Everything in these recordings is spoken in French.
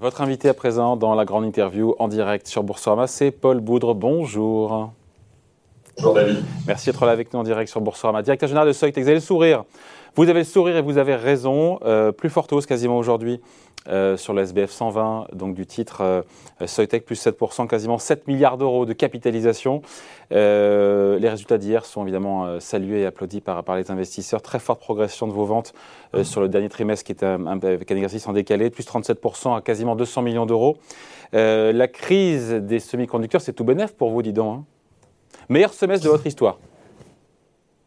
Votre invité à présent dans la grande interview en direct sur Boursorama, c'est Paul Boudre. Bonjour. Bonjour David. Merci d'être là avec nous en direct sur Boursorama. Directeur général de vous avez le sourire. Vous avez le sourire et vous avez raison. Euh, plus forte hausse quasiment aujourd'hui euh, sur le SBF 120, donc du titre euh, Soitec plus 7%, quasiment 7 milliards d'euros de capitalisation. Euh, les résultats d'hier sont évidemment salués et applaudis par, par les investisseurs. Très forte progression de vos ventes sur le dernier trimestre qui est un, avec un exercice en décalé, plus 37% à quasiment 200 millions d'euros. la crise des semi-conducteurs, c'est tout bénef pour vous, dis donc. Hein. Meilleur semestre de votre histoire.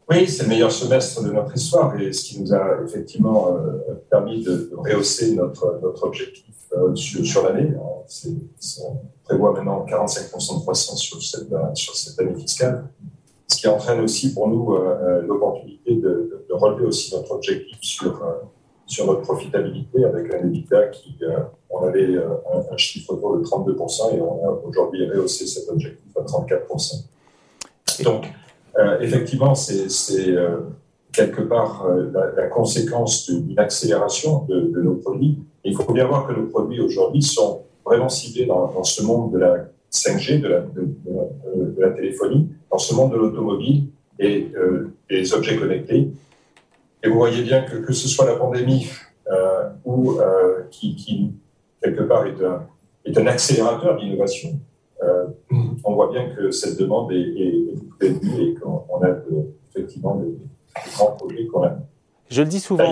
Oui, c'est le meilleur semestre de notre histoire et ce qui nous a effectivement euh, permis de, rehausser notre, notre objectif euh, sur, l'année. On prévoit maintenant 45% de croissance sur cette, sur cette année fiscale, ce qui entraîne aussi pour nous euh, l'opportunité de, de, relever aussi notre objectif sur, sur notre profitabilité avec un EBITDA qui, on avait un, un chiffre autour de 32% et on a aujourd'hui rehaussé cet objectif à 34%. Donc, euh, effectivement, c'est euh, quelque part euh, la, conséquence d'une accélération de, nos produits. il faut bien voir que nos produits aujourd'hui sont vraiment ciblés dans, ce monde de la 5G, de la, téléphonie, dans ce monde de l'automobile et des objets connectés. Et vous voyez bien que que ce soit la pandémie ou qui, qui, quelque part est un, est un accélérateur d'innovation, on voit bien que cette demande est, est, et qu'on a effectivement des, grands projets qu'on a. Je le dis souvent.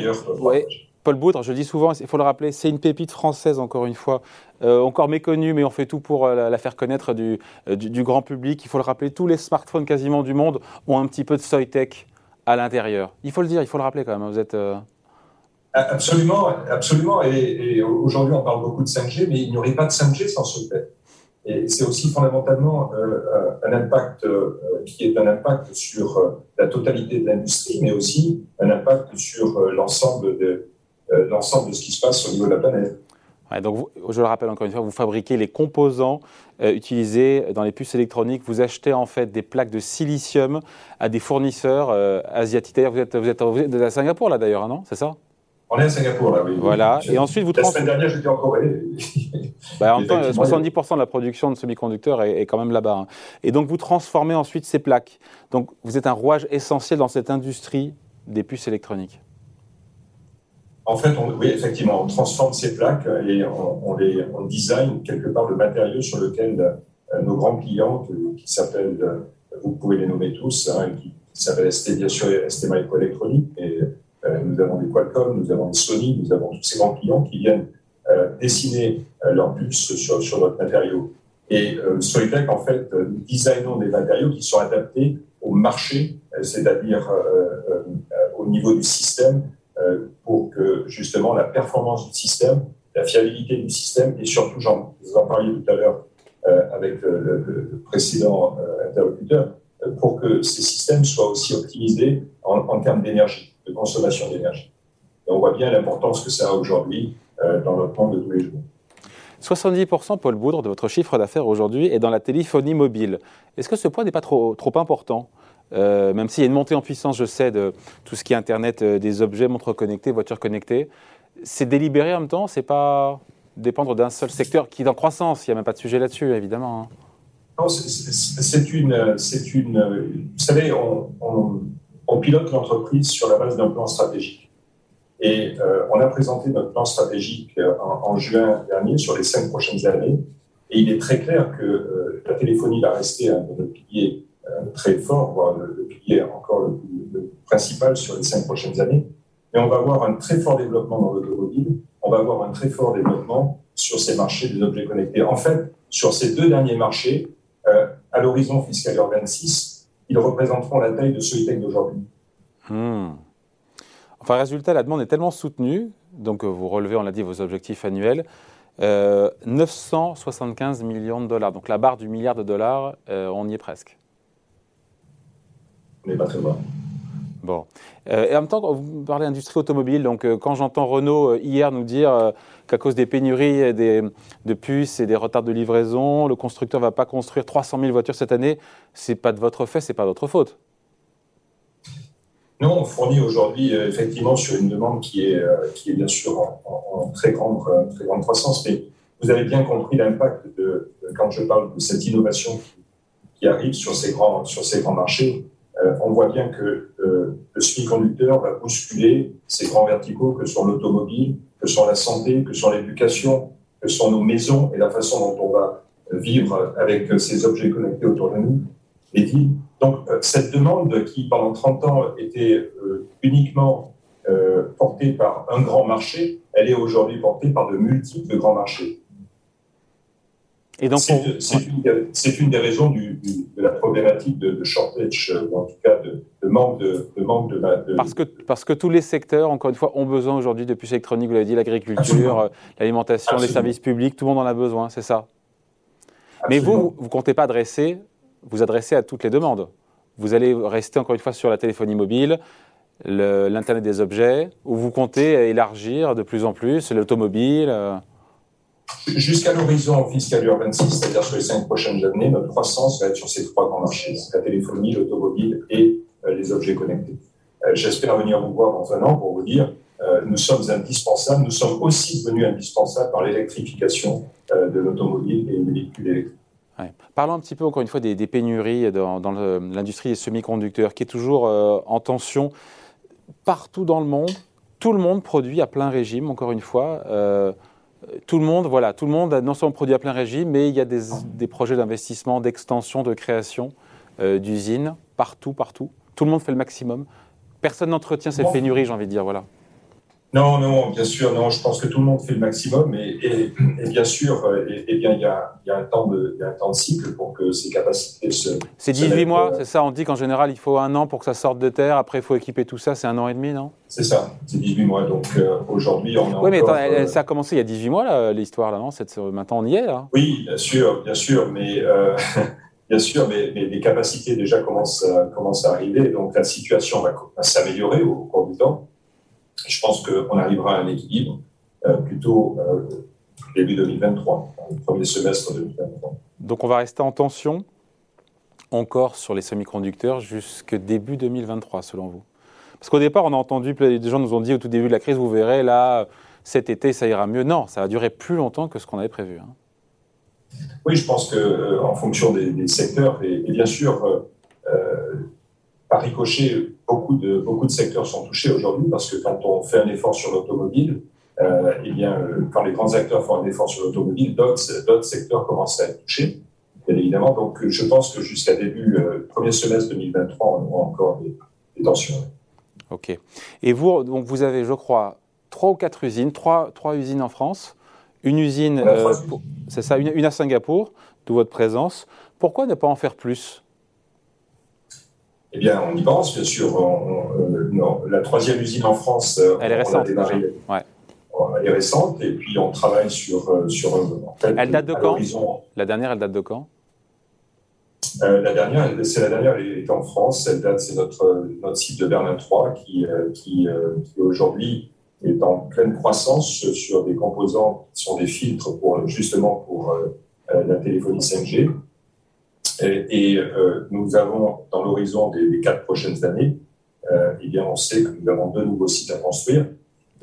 Paul Boudre, je le dis souvent, il faut le rappeler, c'est une pépite française, encore une fois, euh, encore méconnue, mais on fait tout pour euh, la, faire connaître euh, du, du, grand public. Il faut le rappeler, tous les smartphones quasiment du monde ont un petit peu de Soytech à l'intérieur. Il faut le dire, il faut le rappeler quand même. Vous êtes. Absolument, absolument. Et, et aujourd'hui, on parle beaucoup de 5G, mais il n'y aurait pas de 5G sans Soytech. Et c'est aussi fondamentalement euh, euh, un impact euh, qui est un impact sur la totalité de l'industrie, mais aussi un impact sur l'ensemble de, l'ensemble de ce qui se passe au niveau de la planète. donc je le rappelle encore une fois, vous fabriquez les composants utilisés dans les puces électroniques. Vous achetez en fait des plaques de silicium à des fournisseurs asiatiques. Vous êtes, vous, êtes, vous êtes à Singapour là d'ailleurs, non? C'est ça? On est à Singapour, là, oui. Voilà. Et ensuite, vous La semaine dernière, j'étais en Corée. Bah, en 70% de la production de semi-conducteurs est, quand même là-bas. Hein. Et donc, vous transformez ensuite ces plaques. Donc, vous êtes un rouage essentiel dans cette industrie des puces électroniques. En fait, on, oui, effectivement, on transforme ces plaques et on, les, on design quelque part le matériau sur lequel euh, nos grands clients, qui s'appellent, euh, vous pouvez les nommer tous, hein, qui, s'appellent ST, bien sûr, ST Microelectronics, et euh, nous avons des Qualcomm, nous avons des Sony, nous avons tous ces grands clients qui viennent euh, dessiner euh, leurs puces sur, notre matériau. Et euh, Soitec, en fait, nous designons des matériaux qui sont adaptés au marché, c'est-à-dire au niveau du système, pour que justement la performance du système, la fiabilité du système, et surtout, j'en en parliez tout à l'heure avec le, précédent interlocuteur, pour que ces systèmes soient aussi optimisés en, en termes d'énergie consommation d'énergie. on voit bien l'importance que ça a aujourd'hui euh, dans notre monde de tous les jours. 70%, Paul Boudre, de votre chiffre d'affaires aujourd'hui est dans la téléphonie mobile. Est-ce que ce point n'est pas trop, trop important? Euh, Même s'il y a une montée en puissance, je sais, de tout ce qui est Internet, euh, des objets, montres connectées, voitures connectées, c'est délibéré en même temps? C'est pas dépendre d'un seul secteur qui est en croissance? Il n'y a même pas de sujet là-dessus, évidemment. Hein. Non, c'est une, une. Vous savez, on on pilote l'entreprise sur la base d'un plan stratégique. Et euh, on a présenté notre plan stratégique euh, en, juin dernier sur les cinq prochaines années. Et il est très clair que euh, la téléphonie va rester un piliers très fort, voire le, pilier encore le, principal sur les cinq prochaines années. Mais on va avoir un très fort développement dans l'automobile. On va avoir un très fort développement sur ces marchés des objets connectés. En fait, sur ces deux derniers marchés, à l'horizon fiscal 26, ils représenteront la taille de Soitec d'aujourd'hui. Hmm. Enfin, résultat, la demande est tellement soutenue, donc euh, vous relevez, on l'a dit, vos objectifs annuels, 975 euh, millions de dollars. Donc la barre du milliard de dollars, euh, on y est presque. On n'est pas très loin. Bon. Euh, et en même temps, vous parlez d'industrie automobile. Donc, quand j'entends Renault hier nous dire qu'à cause des pénuries des, de puces et des retards de livraison, le constructeur ne va pas construire 300 000 voitures cette année, c'est pas de votre fait, c'est pas votre faute. Non, on fournit aujourd'hui effectivement sur une demande qui est, est bien sûr en, très, grande, très grande croissance. Mais vous avez bien compris l'impact de, quand je parle de cette innovation qui, arrive sur ces grands, sur ces grands marchés. Euh, on voit bien que euh, le semi-conducteur va bousculer ces grands verticaux que sont l'automobile, que sont la santé, que sont l'éducation, que sont nos maisons et la façon dont on va vivre avec ces objets connectés autour de nous, villes. Donc, euh, cette demande qui, pendant 30 ans, était uniquement portée par un grand marché, elle est aujourd'hui portée par de multiples grands marchés. Et donc, c'est une, des raisons de la problématique de, shortage, ou en tout cas de, manque de, manque de, Parce, que, parce que tous les secteurs, encore une fois, ont besoin aujourd'hui de puces électroniques, vous l'avez dit, l'agriculture, euh, l'alimentation, les services publics, tout le monde en a besoin, c'est ça. Mais vous, vous ne comptez pas adresser, vous adresser à toutes les demandes. Vous allez rester encore une fois sur la téléphonie mobile, l'Internet des objets, ou vous comptez élargir de plus en plus l'automobile euh, Jusqu'à l'horizon fiscal 26, c'est-à-dire sur les cinq prochaines années, notre croissance va être sur ces trois grands marchés, la téléphonie, l'automobile et euh, les objets connectés. Euh, j'espère venir vous voir dans un an pour vous dire euh, nous sommes indispensables, nous sommes aussi devenus indispensables par l'électrification de l'automobile et des véhicules électriques. Parlons un petit peu encore une fois des, pénuries dans, dans l'industrie des semi-conducteurs qui est toujours en tension partout dans le monde. Tout le monde produit à plein régime, encore une fois tout le monde, voilà, tout le monde a non seulement produit à plein régime, mais il y a des, projets d'investissement, d'extension, de création euh, d'usines partout, partout. Tout le monde fait le maximum. Personne n'entretient cette pénurie, j'ai envie de dire, voilà. Non, non, bien sûr, non. Je pense que tout le monde fait le maximum, et, et, bien sûr, euh, et, bien il y, a, il y, a, un temps de, y a un temps de cycle pour que ces capacités se. C'est 18 mois, c'est ça. On dit qu'en général, il faut un an pour que ça sorte de terre. Après, il faut équiper tout ça. C'est un an et demi, non? C'est ça. C'est 18 mois. Donc euh, aujourd'hui, on a. Oui, mais euh, ça a commencé il y a 18 mois l'histoire là, non? Maintenant, on y est là. Oui, bien sûr, bien sûr, mais. Bien sûr, mais, les capacités déjà commencent, commencent à arriver, donc la situation va s'améliorer au cours du temps je pense qu'on arrivera à un équilibre euh, plutôt euh, début 2023, le premier semestre 2023. Donc on va rester en tension encore sur les semi-conducteurs jusqu'au début 2023, selon vous? Parce qu'au départ, on a entendu, des gens nous ont dit au tout début de la crise, vous verrez, là, cet été, ça ira mieux. Non, ça va durer plus longtemps que ce qu'on avait prévu. Hein. Oui, je pense qu'en euh, fonction des, secteurs, et, bien sûr, par ricochet, beaucoup de, beaucoup de secteurs sont touchés aujourd'hui parce que quand on fait un effort sur l'automobile, euh, eh bien, euh, quand les grands acteurs font un effort sur l'automobile, d'autres secteurs commencent à être touchés, bien évidemment. Donc, je pense que jusqu'à début, euh, premier semestre 2023, on aura encore des, tensions. OK. Et vous, donc vous avez, je crois, trois ou quatre usines, trois, trois usines en France, une usine, c'est ça, une, une, à Singapour, d'où votre présence. Pourquoi ne pas en faire plus? Eh bien, on y pense, bien sûr. Euh, la troisième usine en France, euh, elle est récente. ouais. Elle est récente, et puis on travaille sur. Euh, sur elle date de quand La dernière, elle date de quand La dernière, c'est la dernière, elle est en France. Elle date, c'est notre, notre site de Berlin 3 qui, qui, qui aujourd'hui est en pleine croissance sur des composants qui sont des filtres pour justement pour la téléphonie 5G. Et, euh, nous avons, dans l'horizon des, quatre prochaines années, euh, eh bien, on sait que nous avons deux nouveaux sites à construire.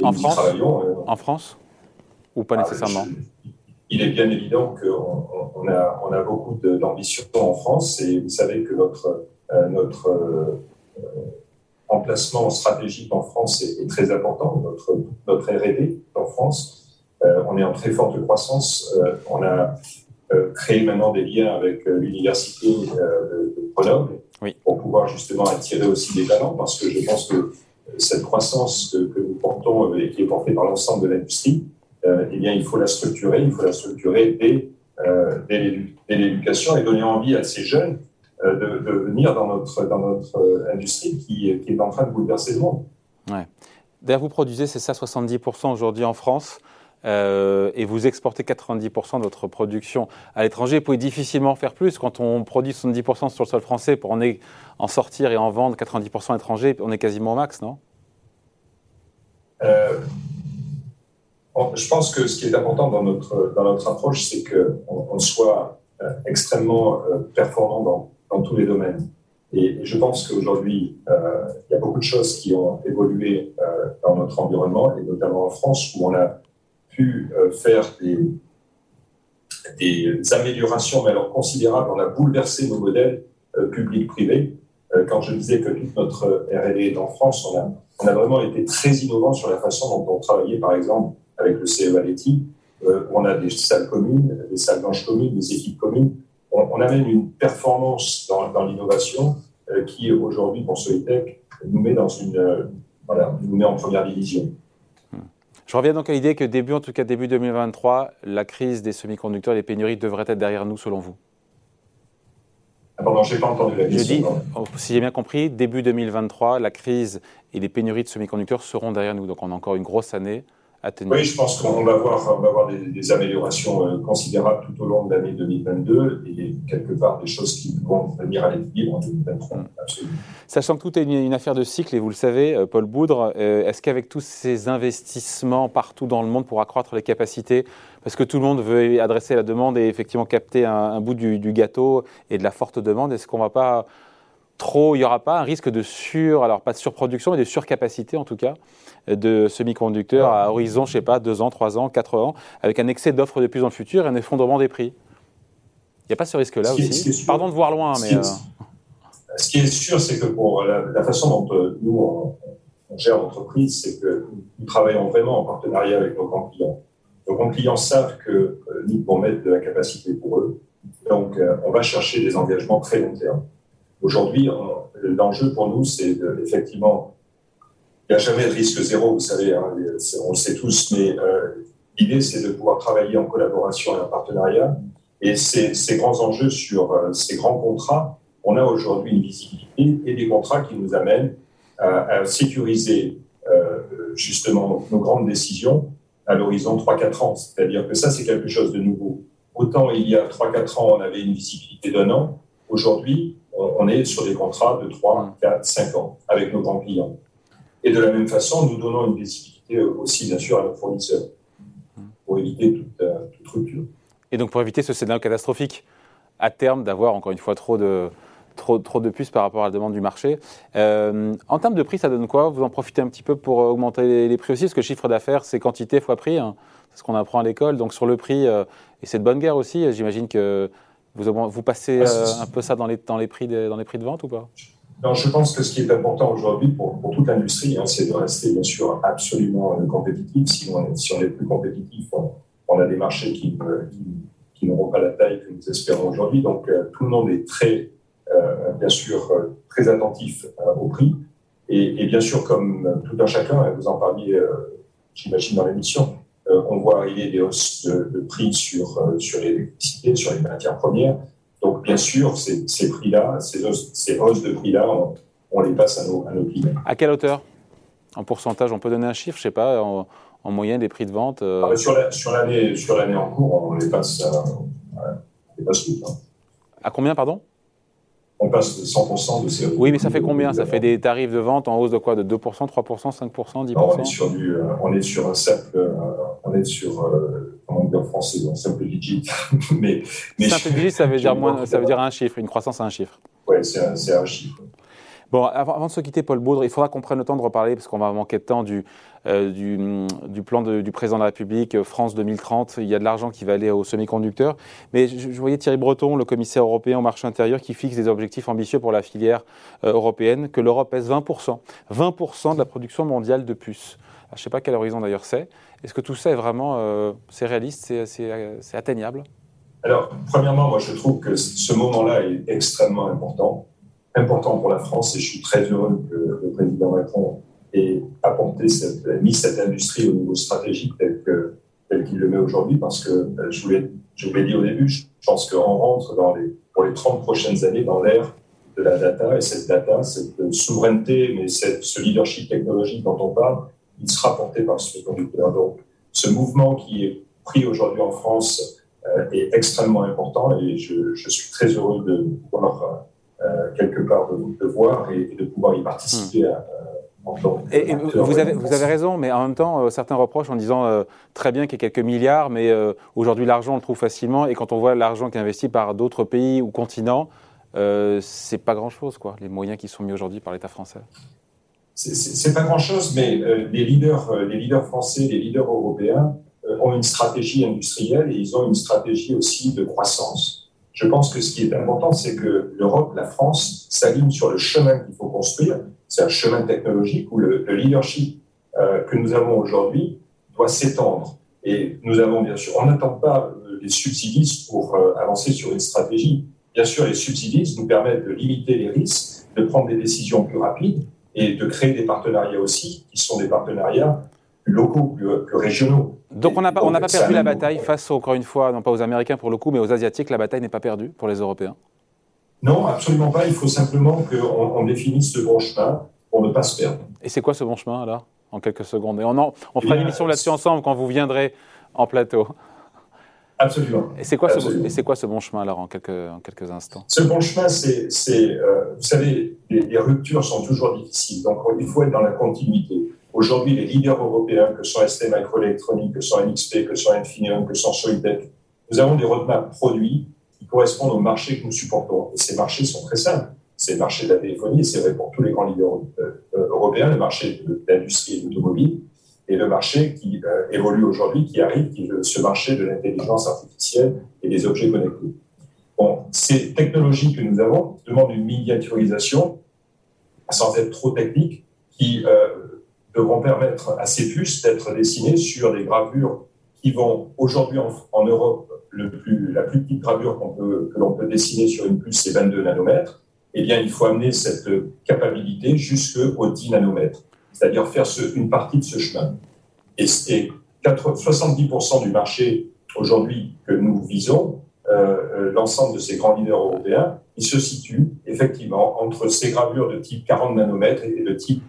En France euh, En France Ou pas ah, nécessairement Il est bien évident qu'on on a, on a beaucoup d'ambition en France et vous savez que notre, notre emplacement stratégique en France est, très important, notre, notre R&D en France. on est en très forte croissance. on a euh, créer maintenant des liens avec euh, l'université euh, de Grenoble pour pouvoir justement attirer aussi des talents parce que je pense que cette croissance que, nous portons et qui est portée par l'ensemble de l'industrie, eh bien, il faut la structurer, il faut la structurer dès, dès l'éducation et donner envie à ces jeunes de, de, venir dans notre, dans notre industrie qui, qui, est en train de bouleverser le monde. Ouais. D'ailleurs, vous produisez, c'est ça, 70% aujourd'hui en France. Euh, et vous exportez 90% de votre production à l'étranger, vous pouvez difficilement faire plus. Quand on produit 70% sur le sol français pour en, sortir et en vendre 90% à l'étranger, on est quasiment au max, non? Euh, Je pense que ce qui est important dans notre, dans notre approche, c'est qu'on on soit euh, extrêmement performant dans, dans, tous les domaines. Et, je pense qu'aujourd'hui, il y a beaucoup de choses qui ont évolué dans notre environnement, et notamment en France, où on a pu euh, faire des, améliorations, mais alors considérables. On a bouleversé nos modèles publics-privés. quand je disais que toute notre R&D est en France, on a, on a vraiment été très innovant sur la façon dont on travaillait, par exemple, avec le CE Valetti. on a des salles communes, des salles blanches communes, des équipes communes. On, amène une performance dans, l'innovation qui, aujourd'hui, pour Soitec, nous met dans une, voilà, nous met en première division. Je reviens donc à l'idée que début, en tout cas début 2023, la crise des semi-conducteurs et les pénuries devraient être derrière nous, selon vous? Ah, Pardon, je n'ai pas entendu la question. Je dis, oh, si j'ai bien compris, début 2023, la crise et les pénuries de semi-conducteurs seront derrière nous. Donc on a encore une grosse année oui, je pense qu'on va avoir, va avoir des, améliorations euh, considérables tout au long de l'année 2022 et quelque part des choses qui vont venir à l'équilibre en 2023. Absolument. Sachant que tout est une, affaire de cycle, et vous le savez, euh, Paul Boudre, euh, est-ce qu'avec tous ces investissements partout dans le monde pour accroître les capacités, parce que tout le monde veut adresser la demande et effectivement capter un, bout du, du, gâteau et de la forte demande, est-ce qu'on ne va pas trop, il n'y aura pas un risque de sur, alors pas de surproduction, mais de surcapacité en tout cas, de semi-conducteurs à horizon, je sais pas, deux ans, trois ans, quatre ans, avec un excès d'offres de plus en futur et un effondrement des prix. Il n'y a pas ce risque-là aussi Pardon de voir loin, mais... Euh, ce qui est sûr, c'est que pour la, façon dont euh, nous, on, gère l'entreprise, c'est que nous travaillons vraiment en partenariat avec nos grands clients. Nos grands clients savent que euh, nous pouvons mettre de la capacité pour eux. Donc, on va chercher des engagements très long terme. Aujourd'hui, l'enjeu pour nous, c'est effectivement, il n'y a jamais de risque zéro, vous savez, hein, on le sait tous, mais euh, l'idée, c'est de pouvoir travailler en collaboration et en partenariat. Et ces, grands enjeux sur euh, ces grands contrats, on a aujourd'hui une visibilité et des contrats qui nous amènent à, à sécuriser euh, justement nos grandes décisions à l'horizon 3-4 ans. C'est-à-dire que ça, c'est quelque chose de nouveau. Autant il y a 3-4 ans, on avait une visibilité d'un an. Aujourd'hui, on est sur des contrats de 3, 4, 5 ans avec nos grands clients. Et de la même façon, nous donnons une visibilité aussi, bien sûr, à nos fournisseurs pour éviter toute, euh, rupture. Et donc pour éviter ce scénario catastrophique, à terme, d'avoir encore une fois trop de, trop, trop de puces par rapport à la demande du marché. Euh, en termes de prix, ça donne quoi? Vous en profitez un petit peu pour augmenter les, prix aussi? Parce que le chiffre d'affaires, c'est quantité fois prix. Hein. c'est ce qu'on apprend à l'école. Donc sur le prix, euh, et c'est de bonne guerre aussi, j'imagine que vous, vous passez ah, euh, un peu ça dans les, dans, les prix de, dans les prix de vente ou pas? Non, je pense que ce qui est important aujourd'hui pour, pour, toute l'industrie, hein, c'est de rester bien sûr absolument euh, compétitif. Si on, si est plus compétitif, on, a des marchés qui, qui, n'auront pas la taille que nous espérons aujourd'hui. Donc euh, tout le monde est très, bien sûr, très attentif au prix. Et, bien sûr, comme tout un chacun, vous en parliez, j'imagine, dans l'émission, euh, on voit arriver des hausses de, prix sur, euh, sur l'électricité, sur les matières premières. Sûr, ces, prix-là, ces hausses, de prix-là, on, les passe à nos, à nos clients. À quelle hauteur? En pourcentage, on peut donner un chiffre, je ne sais pas, en, moyenne des prix de vente euh? ah, Sur l'année sur en cours, on les passe, à, on les passe hein. À combien, pardon? On passe de 100% de CO2. Oui, mais ça fait combien? Ça fait des tarifs de vente en hausse de quoi? De 2%, 3%, 5%, 10% on, est sur du, euh, on est sur un euh, on est sur, en français, un simple digit. mais, mais simple digit, ça veut dire moins, ça veut dire un chiffre, une croissance à un chiffre. Oui, c'est un, un chiffre. Bon, avant, de se quitter, Paul Baudre, il faudra qu'on prenne le temps de reparler, parce qu'on va manquer de temps, du, euh, du, plan du président de la République, euh, France 2030. Il y a de l'argent qui va aller aux semi-conducteurs. Mais je, voyais Thierry Breton, le commissaire européen au marché intérieur, qui fixe des objectifs ambitieux pour la filière euh, européenne, que l'Europe pèse 20%. 20% de la production mondiale de puces. Je ne sais pas quel horizon d'ailleurs c'est. Est-ce que tout ça est vraiment c'est réaliste, c'est atteignable? Alors, premièrement, moi je trouve que ce moment-là est extrêmement important important pour la France et je suis très heureux que le président Macron ait apporté cette, mis cette industrie au niveau stratégique tel qu'il le met aujourd'hui parce que euh, je vous l'ai dit au début, je pense qu'on rentre pour les 30 prochaines années dans l'ère de la data et cette data, cette souveraineté, mais ce leadership technologique dont on parle, il sera porté par ce conducteur. Donc, ce mouvement qui est pris aujourd'hui en France euh, est extrêmement important et je, je, suis très heureux de pouvoir euh, quelque part de, voir et, de pouvoir y participer. Hmm. et, vous, avez, vous avez raison, mais en même temps, euh, certains reprochent en disant euh, très bien qu'il y a quelques milliards, mais aujourd'hui l'argent on le trouve facilement, et quand on voit l'argent qui est investi par d'autres pays ou continents, c'est pas grand-chose, quoi, les moyens qui sont mis aujourd'hui par l'État français. C'est pas grand-chose, mais les, leaders, les leaders français, les leaders européens ont une stratégie industrielle et ils ont une stratégie aussi de croissance. Je pense que ce qui est important, c'est que l'Europe, la France, s'aligne sur le chemin qu'il faut construire. C'est un chemin technologique où le, leadership euh, que nous avons aujourd'hui doit s'étendre. Et nous avons bien sûr, on n'attend pas euh, les subsidies pour euh, avancer sur une stratégie. Bien sûr, les subsidies nous permettent de limiter les risques, de prendre des décisions plus rapides et de créer des partenariats aussi, qui sont des partenariats plus locaux, plus, régionaux. Donc on n'a pas, pas perdu la bataille face, encore une fois, non pas aux Américains pour le coup, mais aux Asiatiques, la bataille n'est pas perdue pour les Européens? Non, absolument pas. Il faut simplement qu'on définisse ce bon chemin pour ne pas se perdre. Et c'est quoi ce bon chemin, là, en quelques secondes Et on, on fera une émission là-dessus ensemble quand vous viendrez en plateau. Absolument. Et c'est quoi, ce, quoi ce bon chemin, alors, en quelques, en quelques instants? Ce bon chemin, c'est, euh, vous savez, les, ruptures sont toujours difficiles, donc il faut être dans la continuité. Aujourd'hui, les leaders européens, que sont ST Microelectronics, que sont NXP, que sont Infineon, que sont Soitec, nous avons des roadmaps produits qui correspondent aux marchés que nous supportons. Et ces marchés sont très simples. C'est le marché de la téléphonie, c'est vrai pour tous les grands leaders euh, européens, le marché de l'industrie et de l'automobile, et le marché qui euh, évolue aujourd'hui, qui arrive, qui est ce marché de l'intelligence artificielle et des objets connectés. Bon, ces technologies que nous avons demandent une miniaturisation, sans être trop technique, qui euh, devront permettre à ces puces d'être dessinées sur des gravures qui vont aujourd'hui en, Europe, la plus petite gravure que l'on peut dessiner sur une puce, c'est 22 nanomètres. Eh bien, il faut amener cette capacité jusqu'au 10 nanomètres c'est-à-dire faire une partie de ce chemin. Et, 70% du marché aujourd'hui que nous visons, euh, euh, l'ensemble de ces grands leaders européens, il se situe effectivement entre ces gravures de type 40 nanomètres et de type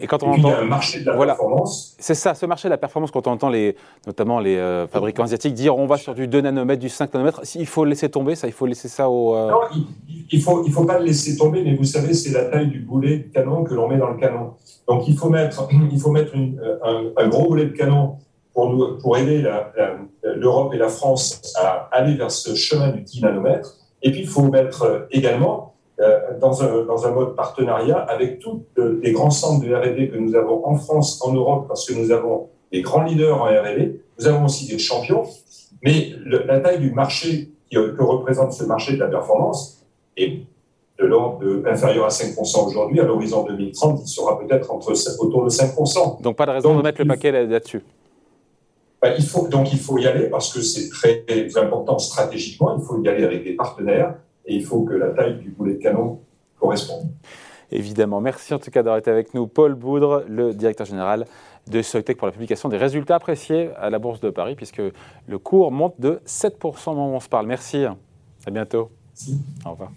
et quand on entend, il y a un marché de la performance. C'est ça, ce marché de la performance, quand on entend les, notamment les euh, fabricants asiatiques dire on va sur du 2 nanomètres, du 5 nanomètres, il faut le laisser tomber, ça, il faut laisser ça au. Euh, non, il ne faut, il faut pas le laisser tomber, mais vous savez, c'est la taille du boulet de canon que l'on met dans le canon. Donc il faut mettre, il faut mettre un, un, gros boulet de canon pour, nous, pour aider l'Europe et la France à aller vers ce chemin du 10 nanomètres. Et puis il faut mettre également euh, dans, un, dans un mode partenariat avec tous les grands centres de R&D que nous avons en France, en Europe, parce que nous avons des grands leaders en R&D, nous avons aussi des champions, mais la taille du marché que représente ce marché de la performance est de l'ordre inférieur à 5% aujourd'hui. À l'horizon 2030, il sera peut-être entre, autour de 5%. Donc pas de raison de mettre le paquet là-dessus. Ben, il faut, donc il faut y aller parce que c'est très important stratégiquement. Il faut y aller avec des partenaires et il faut que la taille du boulet de canon corresponde. Évidemment. Merci en tout cas d'avoir été avec nous. Paul Boudre, le directeur général de Soitec pour la publication des résultats appréciés à la Bourse de Paris, puisque le cours monte de 7% au moment où on se parle. Merci. À bientôt. Merci. Au revoir.